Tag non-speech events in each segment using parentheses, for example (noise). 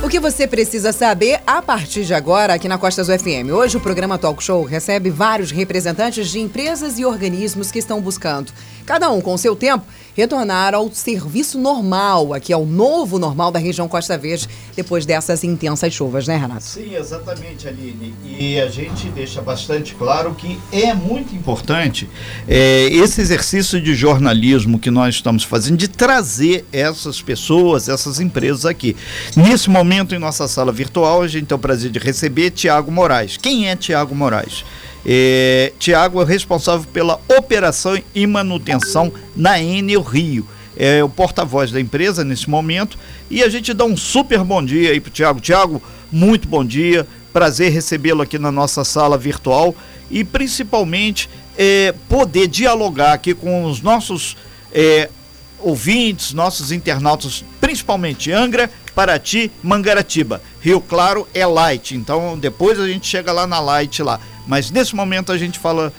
O que você precisa saber a partir de agora aqui na Costa Azul FM. Hoje o programa Talk Show recebe vários representantes de empresas e organismos que estão buscando, cada um com seu tempo, retornar ao serviço normal, aqui ao novo normal da região Costa Verde, depois dessas intensas chuvas, né, Renato? Sim, exatamente, Aline. E a gente deixa bastante claro que é muito importante é, esse exercício de jornalismo que nós estamos fazendo, de trazer essas pessoas, essas empresas aqui. Nesse momento, em nossa sala virtual, a gente tem o prazer de receber Tiago Moraes. Quem é Tiago Moraes? É, Tiago é responsável pela operação e manutenção na Enel Rio. É o porta-voz da empresa nesse momento. E a gente dá um super bom dia aí para Tiago. Tiago, muito bom dia. Prazer recebê-lo aqui na nossa sala virtual. E principalmente é, poder dialogar aqui com os nossos é, ouvintes, nossos internautas, principalmente Angra, Paraty, Mangaratiba. Rio Claro é light, então depois a gente chega lá na light lá. Mas nesse momento a gente fala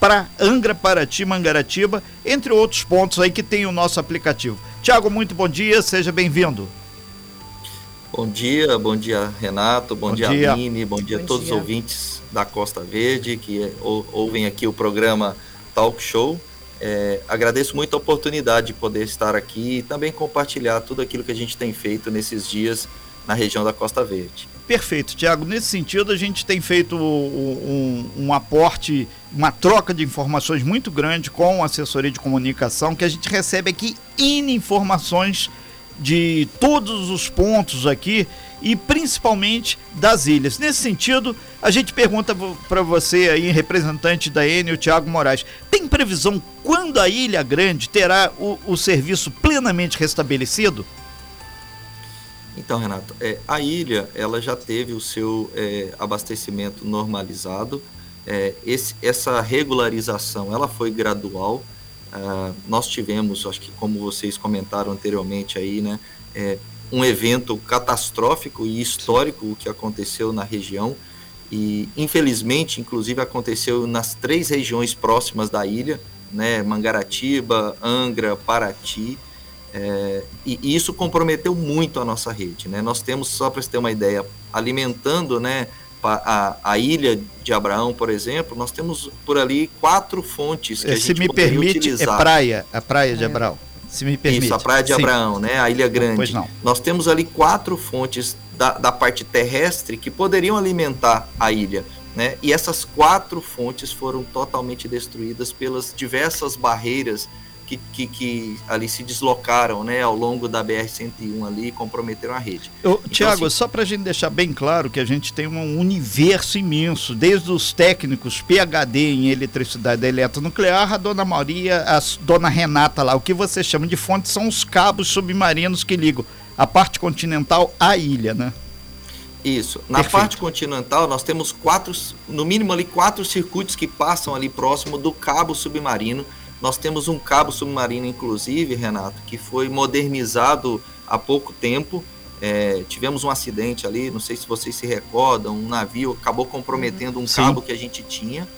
para Angra, Paraty, Mangaratiba, entre outros pontos aí que tem o nosso aplicativo. Tiago, muito bom dia, seja bem-vindo. Bom dia, bom dia Renato, bom, bom dia, dia Aline, bom dia a todos dia. os ouvintes da Costa Verde que ou, ouvem aqui o programa Talk Show. É, agradeço muito a oportunidade de poder estar aqui e também compartilhar tudo aquilo que a gente tem feito nesses dias na região da Costa Verde. Perfeito, Tiago. Nesse sentido, a gente tem feito um, um, aporte, uma troca de informações muito grande com a assessoria de comunicação, que a gente recebe aqui N informações de todos os pontos aqui e principalmente das ilhas. Nesse sentido, a gente pergunta para você aí, representante da Enel, Tiago Moraes, tem previsão quando a Ilha Grande terá o, o serviço plenamente restabelecido? Então, Renato, é, a ilha ela já teve o seu é, abastecimento normalizado. É, esse, essa regularização ela foi gradual. Uh, nós tivemos, acho que como vocês comentaram anteriormente aí, né, é, um evento catastrófico e histórico o que aconteceu na região e infelizmente, inclusive aconteceu nas três regiões próximas da ilha, né, Mangaratiba, Angra, Paraty. É, e isso comprometeu muito a nossa rede. Né? Nós temos, só para você ter uma ideia, alimentando né, a, a, ilha de Abraão, por exemplo, nós temos por ali quatro fontes que a gente Se me permite, utilizar. é praia, a praia de é. Abraão. Se me permite. Isso, a praia de Sim. Abraão, né? a Ilha Grande. Pois não. Nós temos ali quatro fontes da, da parte terrestre que poderiam alimentar a ilha. Né? E essas quatro fontes foram totalmente destruídas pelas diversas barreiras que, que, que, ali se deslocaram né, ao longo da BR-101 ali e comprometeram a rede. então, Tiago, assim, só para a gente deixar bem claro que a gente tem um universo imenso, desde os técnicos PHD em eletricidade eletronuclear, a dona Maria, a dona Renata lá, o que você chama de fonte são os cabos submarinos que ligam a parte continental à ilha, né? Isso. Na Perfeito. parte continental, nós temos quatro, no mínimo ali, quatro circuitos que passam ali próximo do cabo submarino nós temos um cabo submarino, inclusive, Renato, que foi modernizado há pouco tempo. É, tivemos um acidente ali, não sei se vocês se recordam, um navio acabou comprometendo um Sim. cabo que a gente tinha.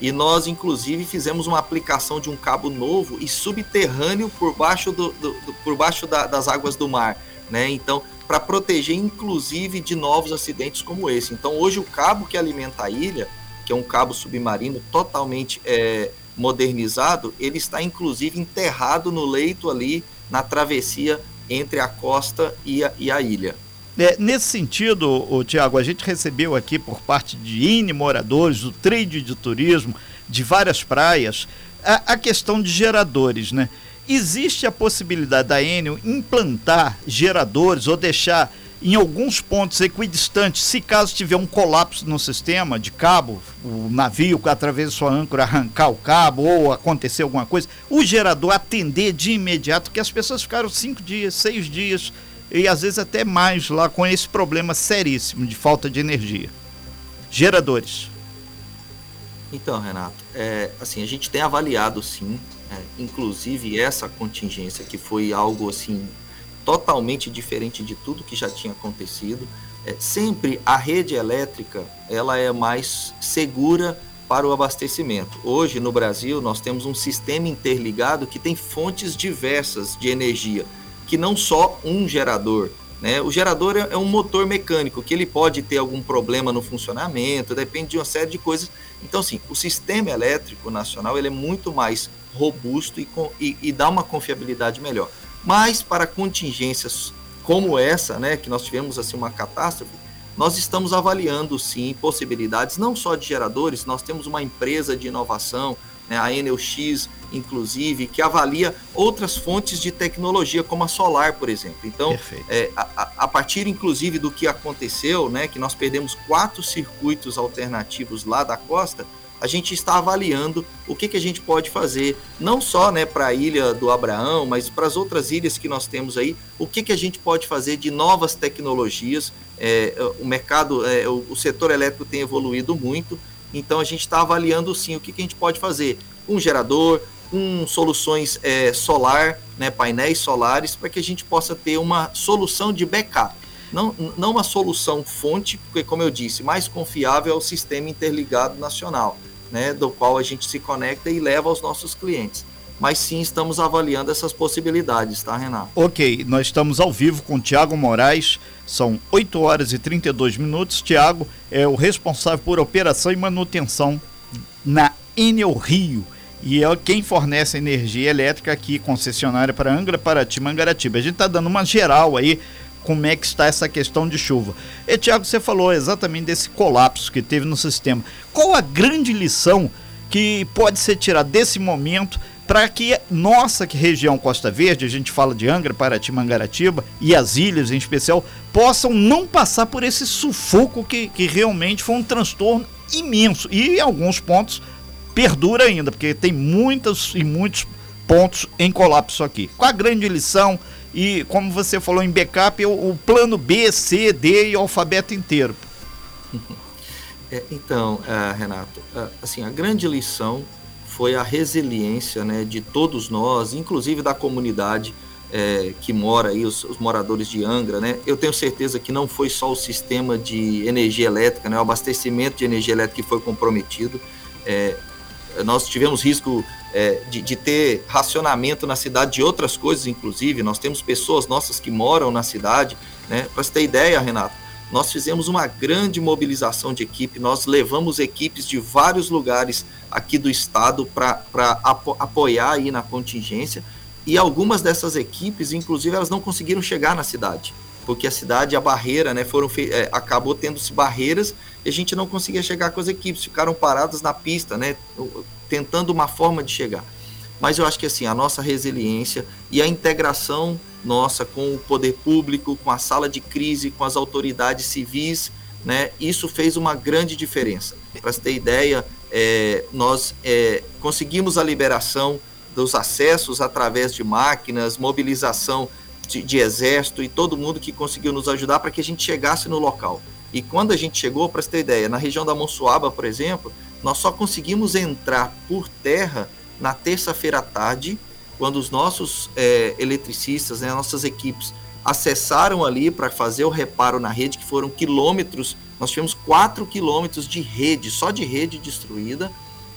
E nós, inclusive, fizemos uma aplicação de um cabo novo e subterrâneo por baixo, do, do, do por baixo da, das águas do mar. Né? Então, para proteger, inclusive, de novos acidentes como esse. Então, hoje, o cabo que alimenta a ilha, que é um cabo submarino totalmente é, modernizado, ele está inclusive enterrado no leito ali na travessia entre a costa e a, e a ilha. É, nesse sentido, Tiago, a gente recebeu aqui por parte de INE moradores, do trade de turismo, de várias praias, a, a questão de geradores, né? Existe a possibilidade da Enel implantar geradores ou deixar em alguns pontos equidistantes, se caso tiver um colapso no sistema de cabo, o navio através de sua âncora (laughs) arrancar o cabo ou acontecer alguma coisa, o gerador atender de imediato, que as pessoas ficaram cinco dias, seis dias e às vezes até mais lá com esse problema seríssimo de falta de energia. Geradores. Então, Renato, é, assim, a gente tem avaliado sim, é, inclusive essa contingência que foi algo assim totalmente diferente de tudo que já tinha acontecido. É, sempre a rede elétrica ela é mais segura para o abastecimento. Hoje, no Brasil, nós temos um sistema interligado que tem fontes diversas de energia, que não só um gerador. Né? O gerador é, é um motor mecânico, que ele pode ter algum problema no funcionamento, depende de uma série de coisas. Então, assim, o sistema elétrico nacional ele é muito mais robusto e, e, e dá uma confiabilidade melhor. Mas para contingências como essa, né, que nós tivemos assim uma catástrofe, nós estamos avaliando sim possibilidades não só de geradores, nós temos uma empresa de inovação, né, a Enelx, inclusive, que avalia outras fontes de tecnologia, como a solar, por exemplo. Então, é, a, a, partir inclusive do que aconteceu, né, que nós perdemos quatro circuitos alternativos lá da costa, a gente está avaliando o que, que a gente pode fazer, não só né, para a ilha do Abraão, mas para as outras ilhas que nós temos aí, o que, que a gente pode fazer de novas tecnologias. É, o mercado, é, o, o, setor elétrico tem evoluído muito, então a gente está avaliando sim o que, que a gente pode fazer. Um gerador, com soluções é, solar, né, painéis solares, para que a gente possa ter uma solução de backup. Não, não uma solução fonte, porque, como eu disse, mais confiável é o sistema interligado nacional né, do qual a gente se conecta e leva aos nossos clientes. Mas sim, estamos avaliando essas possibilidades, tá, Renato? Ok, nós estamos ao vivo com o Tiago Moraes, são 8 horas e 32 minutos. Tiago é o responsável por operação e manutenção na Enel Rio e é quem fornece energia elétrica aqui, concessionária para Angra, Paraty, Mangaratiba. A gente está dando uma geral aí como é que está essa questão de chuva. E Tiago, você falou exatamente desse colapso que teve no sistema. Qual a grande lição que pode ser tirada desse momento para que nossa que região Costa Verde, a gente fala de Angra, Paraty, Mangaratiba e as ilhas em especial, possam não passar por esse sufoco que, que realmente foi um transtorno imenso e em alguns pontos perdura ainda, porque tem muitos e muitos pontos em colapso aqui. Qual a grande lição? E como você falou em backup, o, o plano B, C, D e o alfabeto inteiro. (laughs) É, então, uh, Renato, uh, assim, a grande lição foi a resiliência né, de todos nós, inclusive da comunidade é, que mora aí, os, os, moradores de Angra, né? Eu tenho certeza que não foi só o sistema de energia elétrica, né, o abastecimento de energia elétrica que foi comprometido. É, nós tivemos risco é, de, de, ter racionamento na cidade de outras coisas, inclusive. Nós temos pessoas nossas que moram na cidade. Né? Para você ter ideia, Renato, nós fizemos uma grande mobilização de equipe, nós levamos equipes de vários lugares aqui do estado para apo apoiar aí na contingência. E algumas dessas equipes, inclusive, elas não conseguiram chegar na cidade porque a cidade, a barreira, né, foram é, acabou tendo-se barreiras e a gente não conseguia chegar com as equipes, ficaram paradas na pista, né, tentando uma forma de chegar. Mas eu acho que assim, a nossa resiliência e a integração nossa com o poder público, com a sala de crise, com as autoridades civis, né, isso fez uma grande diferença. Para você ter ideia, é, nós é, conseguimos a liberação dos acessos através de máquinas, mobilização de, de exército e todo mundo que conseguiu nos ajudar para que a gente chegasse no local. E quando a gente chegou, para você ter ideia, na região da Monsuaba, por exemplo, nós só conseguimos entrar por terra na terça-feira à tarde, quando os nossos é, eletricistas, né, nossas equipes, acessaram ali para fazer o reparo na rede, que foram quilômetros, nós tivemos 4 quilômetros de rede, só de rede destruída,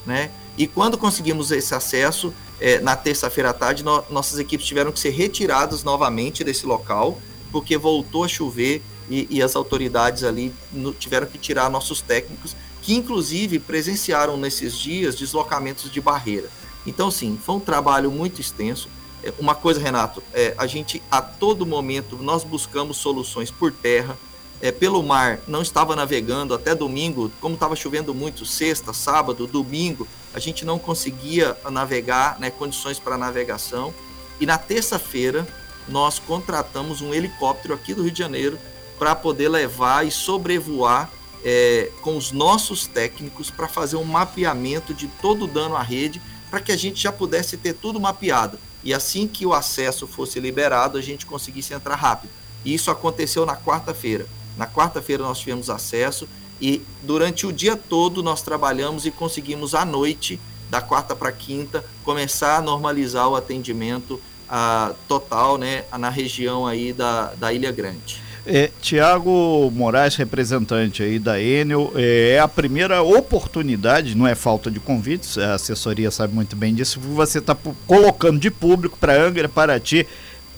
né? E quando conseguimos esse acesso, é, na terça-feira à tarde, no, nossas equipes tiveram que ser retiradas novamente desse local, porque voltou a chover e, e as autoridades ali no, tiveram que tirar nossos técnicos, que inclusive presenciaram nesses dias deslocamentos de barreira. Então, sim, foi um trabalho muito extenso. É, uma coisa, Renato, é, a gente a todo momento nós buscamos soluções por terra, é, pelo mar, não estava navegando até domingo, como estava chovendo muito, sexta, sábado, domingo, a gente não conseguia navegar, né, condições para navegação. E na terça-feira, nós contratamos um helicóptero aqui do Rio de Janeiro para poder levar e sobrevoar é, com os nossos técnicos para fazer um mapeamento de todo o dano à rede, para que a gente já pudesse ter tudo mapeado. E assim que o acesso fosse liberado, a gente conseguisse entrar rápido. E isso aconteceu na quarta-feira. Na quarta-feira nós tivemos acesso e durante o dia todo nós trabalhamos e conseguimos à noite, da quarta para quinta, começar a normalizar o atendimento uh, total né, na região aí da, da Ilha Grande. É, Tiago Moraes, representante aí da Enel, é, é a primeira oportunidade, não é falta de convites, a assessoria sabe muito bem disso, você está colocando de público para Angra, para ti,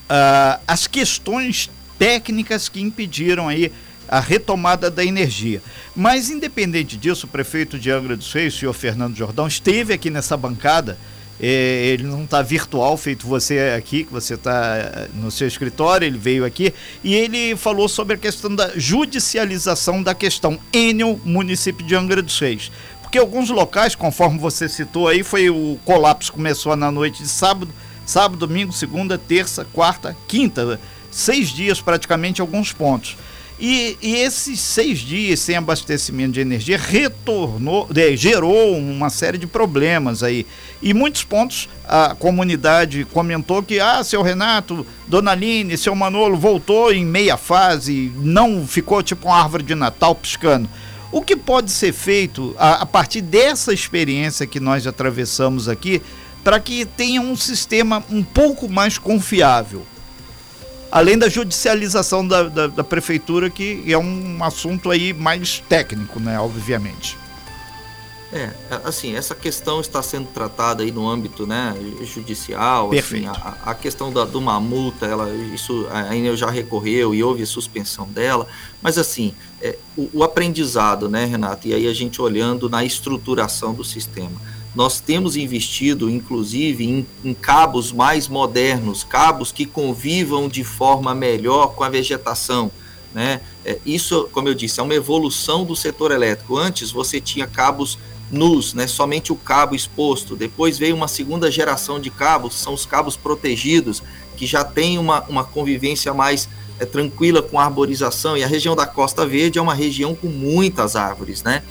uh, as questões técnicas que impediram aí a retomada da energia. Mas, independente disso, o prefeito de Angra dos Reis, o senhor Fernando Jordão, esteve aqui nessa bancada ele não está virtual, feito você aqui, que você está eh, no seu escritório, ele veio aqui e ele falou sobre a questão da judicialização da questão Enel, município de Angra dos Reis. Porque alguns locais, conforme você citou aí, foi o colapso começou na noite de sábado, sábado, domingo, segunda, terça, quarta, quinta, seis dias praticamente alguns pontos. E, e, esses seis dias sem abastecimento de energia retornou, gerou uma série de problemas aí. E muitos pontos a comunidade comentou que, ah, seu Renato, Dona Aline, seu Manolo voltou em meia fase, não ficou tipo uma árvore de Natal piscando. O que pode ser feito a, a partir dessa experiência que nós atravessamos aqui para que tenha um sistema um pouco mais confiável? Além da judicialização da, da, da, prefeitura, que é um assunto aí mais técnico, né, obviamente. É, assim, essa questão está sendo tratada aí no âmbito né, judicial. Assim, Perfeito. Assim, a, a, questão da, de uma multa, ela, isso a Enel já recorreu e houve suspensão dela. Mas assim, é, o, o aprendizado, né, Renato? E aí a gente olhando na estruturação do sistema nós temos investido, inclusive, em, em, cabos mais modernos, cabos que convivam de forma melhor com a vegetação. Né? É, isso, como eu disse, é uma evolução do setor elétrico. Antes você tinha cabos nus, né? somente o cabo exposto. Depois veio uma segunda geração de cabos, são os cabos protegidos, que já tem uma, uma convivência mais é, tranquila com a arborização. E a região da Costa Verde é uma região com muitas árvores. Né?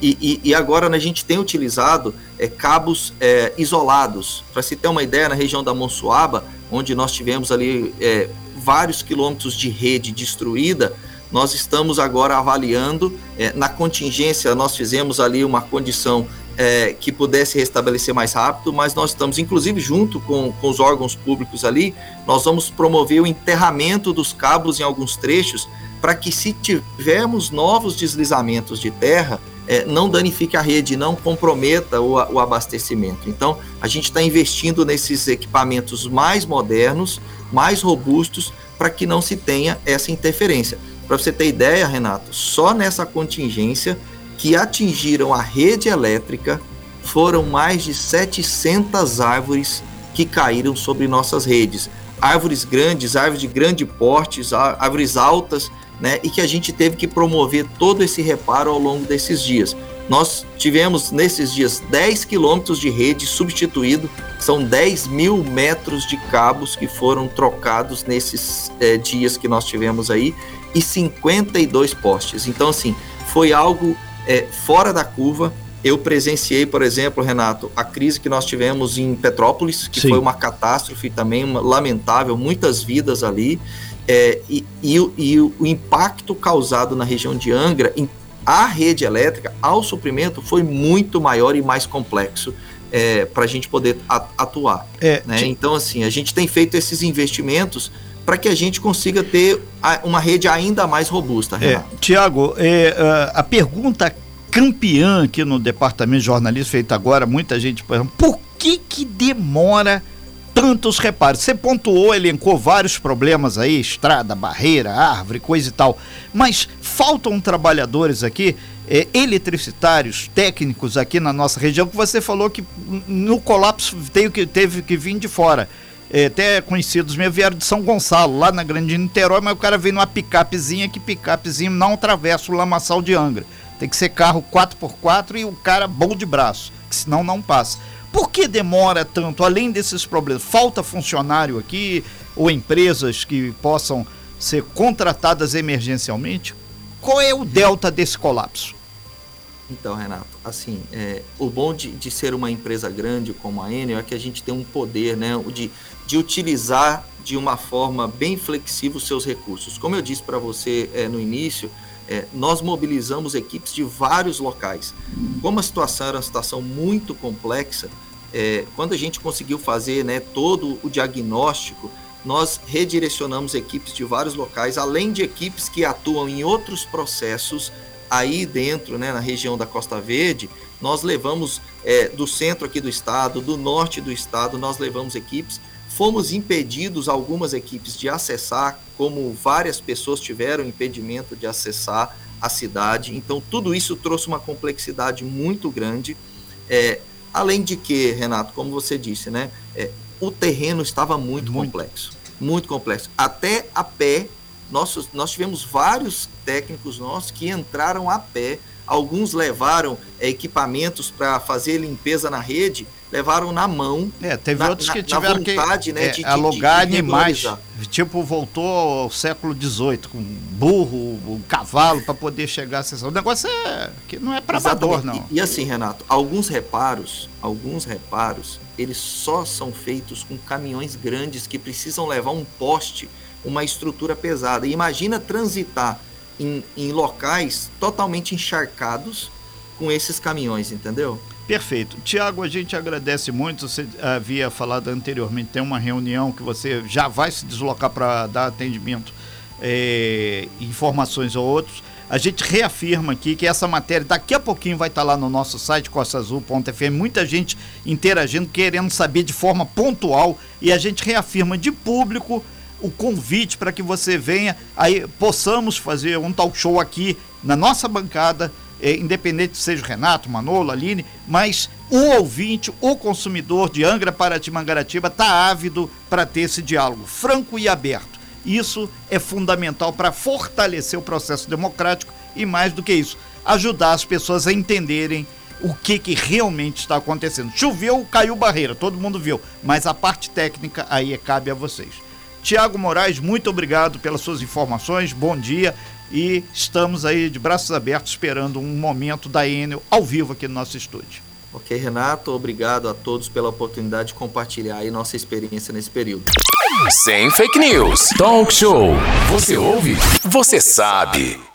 E, e, e, agora né, a gente tem utilizado é, cabos é, isolados. Para se ter uma ideia, na região da Monsuaba, onde nós tivemos ali é, vários quilômetros de rede destruída, nós estamos agora avaliando. É, na contingência, nós fizemos ali uma condição é, que pudesse restabelecer mais rápido, mas nós estamos, inclusive, junto com, com os órgãos públicos ali, nós vamos promover o enterramento dos cabos em alguns trechos, para que, se tivermos novos deslizamentos de terra, é, não danifique a rede, não comprometa o, o abastecimento. Então, a gente está investindo nesses equipamentos mais modernos, mais robustos, para que não se tenha essa interferência. Para você ter ideia, Renato, só nessa contingência que atingiram a rede elétrica foram mais de 700 árvores que caíram sobre nossas redes. Árvores grandes, árvores de grande porte, árvores altas né, e que a gente teve que promover todo esse reparo ao longo desses dias. Nós tivemos nesses dias 10 quilômetros de rede substituído, são 10 mil metros de cabos que foram trocados nesses é, dias que nós tivemos aí e 52 postes. Então, assim, foi algo é, fora da curva. Eu presenciei, por exemplo, Renato, a crise que nós tivemos em Petrópolis, que Sim. foi uma catástrofe também, uma, lamentável, muitas vidas ali. É, e, e, e, o impacto causado na região de Angra, em, a rede elétrica, ao suprimento, foi muito maior e mais complexo é, para a gente poder atuar. É, né? Então, assim, a gente tem feito esses investimentos para que a gente consiga ter uma rede ainda mais robusta. É, Tiago, é, a pergunta campeã aqui no departamento de jornalismo feita agora, muita gente pergunta, por que que demora tantos reparos. Você pontuou, elencou vários problemas aí, estrada, barreira, árvore, coisa e tal. Mas faltam trabalhadores aqui, é, eletricitários, técnicos aqui na nossa região, que você falou que no colapso teve que, teve que vir de fora. É, até conhecidos meus vieram de São Gonçalo, lá na Grande Niterói, mas o cara veio numa picapezinha, que picapezinho não atravessa o lamaçal de Angra. Tem que ser carro 4x4 e o cara bom de braço, que senão não passa. Por que demora tanto? Além desses problemas, falta funcionário aqui ou empresas que possam ser contratadas emergencialmente? Qual é o delta desse colapso? Então, Renato, assim, é, o bom de, de, ser uma empresa grande como a Enel é que a gente tem um poder, né, de, de utilizar de uma forma bem flexível os seus recursos. Como eu disse para você é, no início, é, nós mobilizamos equipes de vários locais. Como a situação era uma situação muito complexa, é, quando a gente conseguiu fazer né, todo o diagnóstico, nós redirecionamos equipes de vários locais, além de equipes que atuam em outros processos aí dentro, né, na região da Costa Verde, nós levamos é, do centro aqui do estado, do norte do estado, nós levamos equipes. Fomos impedidos, algumas equipes, de acessar, como várias pessoas tiveram impedimento de acessar a cidade. Então, tudo isso trouxe uma complexidade muito grande. É, além de que, Renato, como você disse, né, é, o terreno estava muito, muito, complexo. Muito complexo. Até a pé, nós, nós tivemos vários técnicos nossos que entraram a pé. Alguns levaram é, equipamentos para fazer limpeza na rede levaram na mão. É, teve na, outros que tiveram vontade, que né, é, de, alugar de, de, animais. Tipo, voltou ao século XVIII, com burro, o cavalo, para poder chegar a sessão. O negócio é que não é para amador, não. E, e, assim, Renato, alguns reparos, alguns reparos, eles só são feitos com caminhões grandes que precisam levar um poste, uma estrutura pesada. E imagina transitar em, em locais totalmente encharcados com esses caminhões, entendeu? Perfeito. Tiago, a gente agradece muito. Você havia falado anteriormente, tem uma reunião que você já vai se deslocar para dar atendimento, é, informações a outros. A gente reafirma aqui que essa matéria daqui a pouquinho vai estar lá no nosso site costazul.fm. Muita gente interagindo, querendo saber de forma pontual e a gente reafirma de público o convite para que você venha, aí possamos fazer um talk show aqui na nossa bancada é, independente seja o Renato, Manolo, Aline, mas o ouvinte, o consumidor de Angra, Paraty, Mangaratiba está ávido para ter esse diálogo franco e aberto. Isso é fundamental para fortalecer o processo democrático e, mais do que isso, ajudar as pessoas a entenderem o que, que realmente está acontecendo. Choveu, caiu barreira, todo mundo viu, mas a parte técnica aí cabe a vocês. Tiago Moraes, muito obrigado pelas suas informações, bom dia e estamos aí de braços abertos esperando um momento da Enel ao vivo aqui no nosso estúdio. Ok, Renato, obrigado a todos pela oportunidade de compartilhar aí nossa experiência nesse período. Sem fake news. Talk show. Você ouve? Você sabe.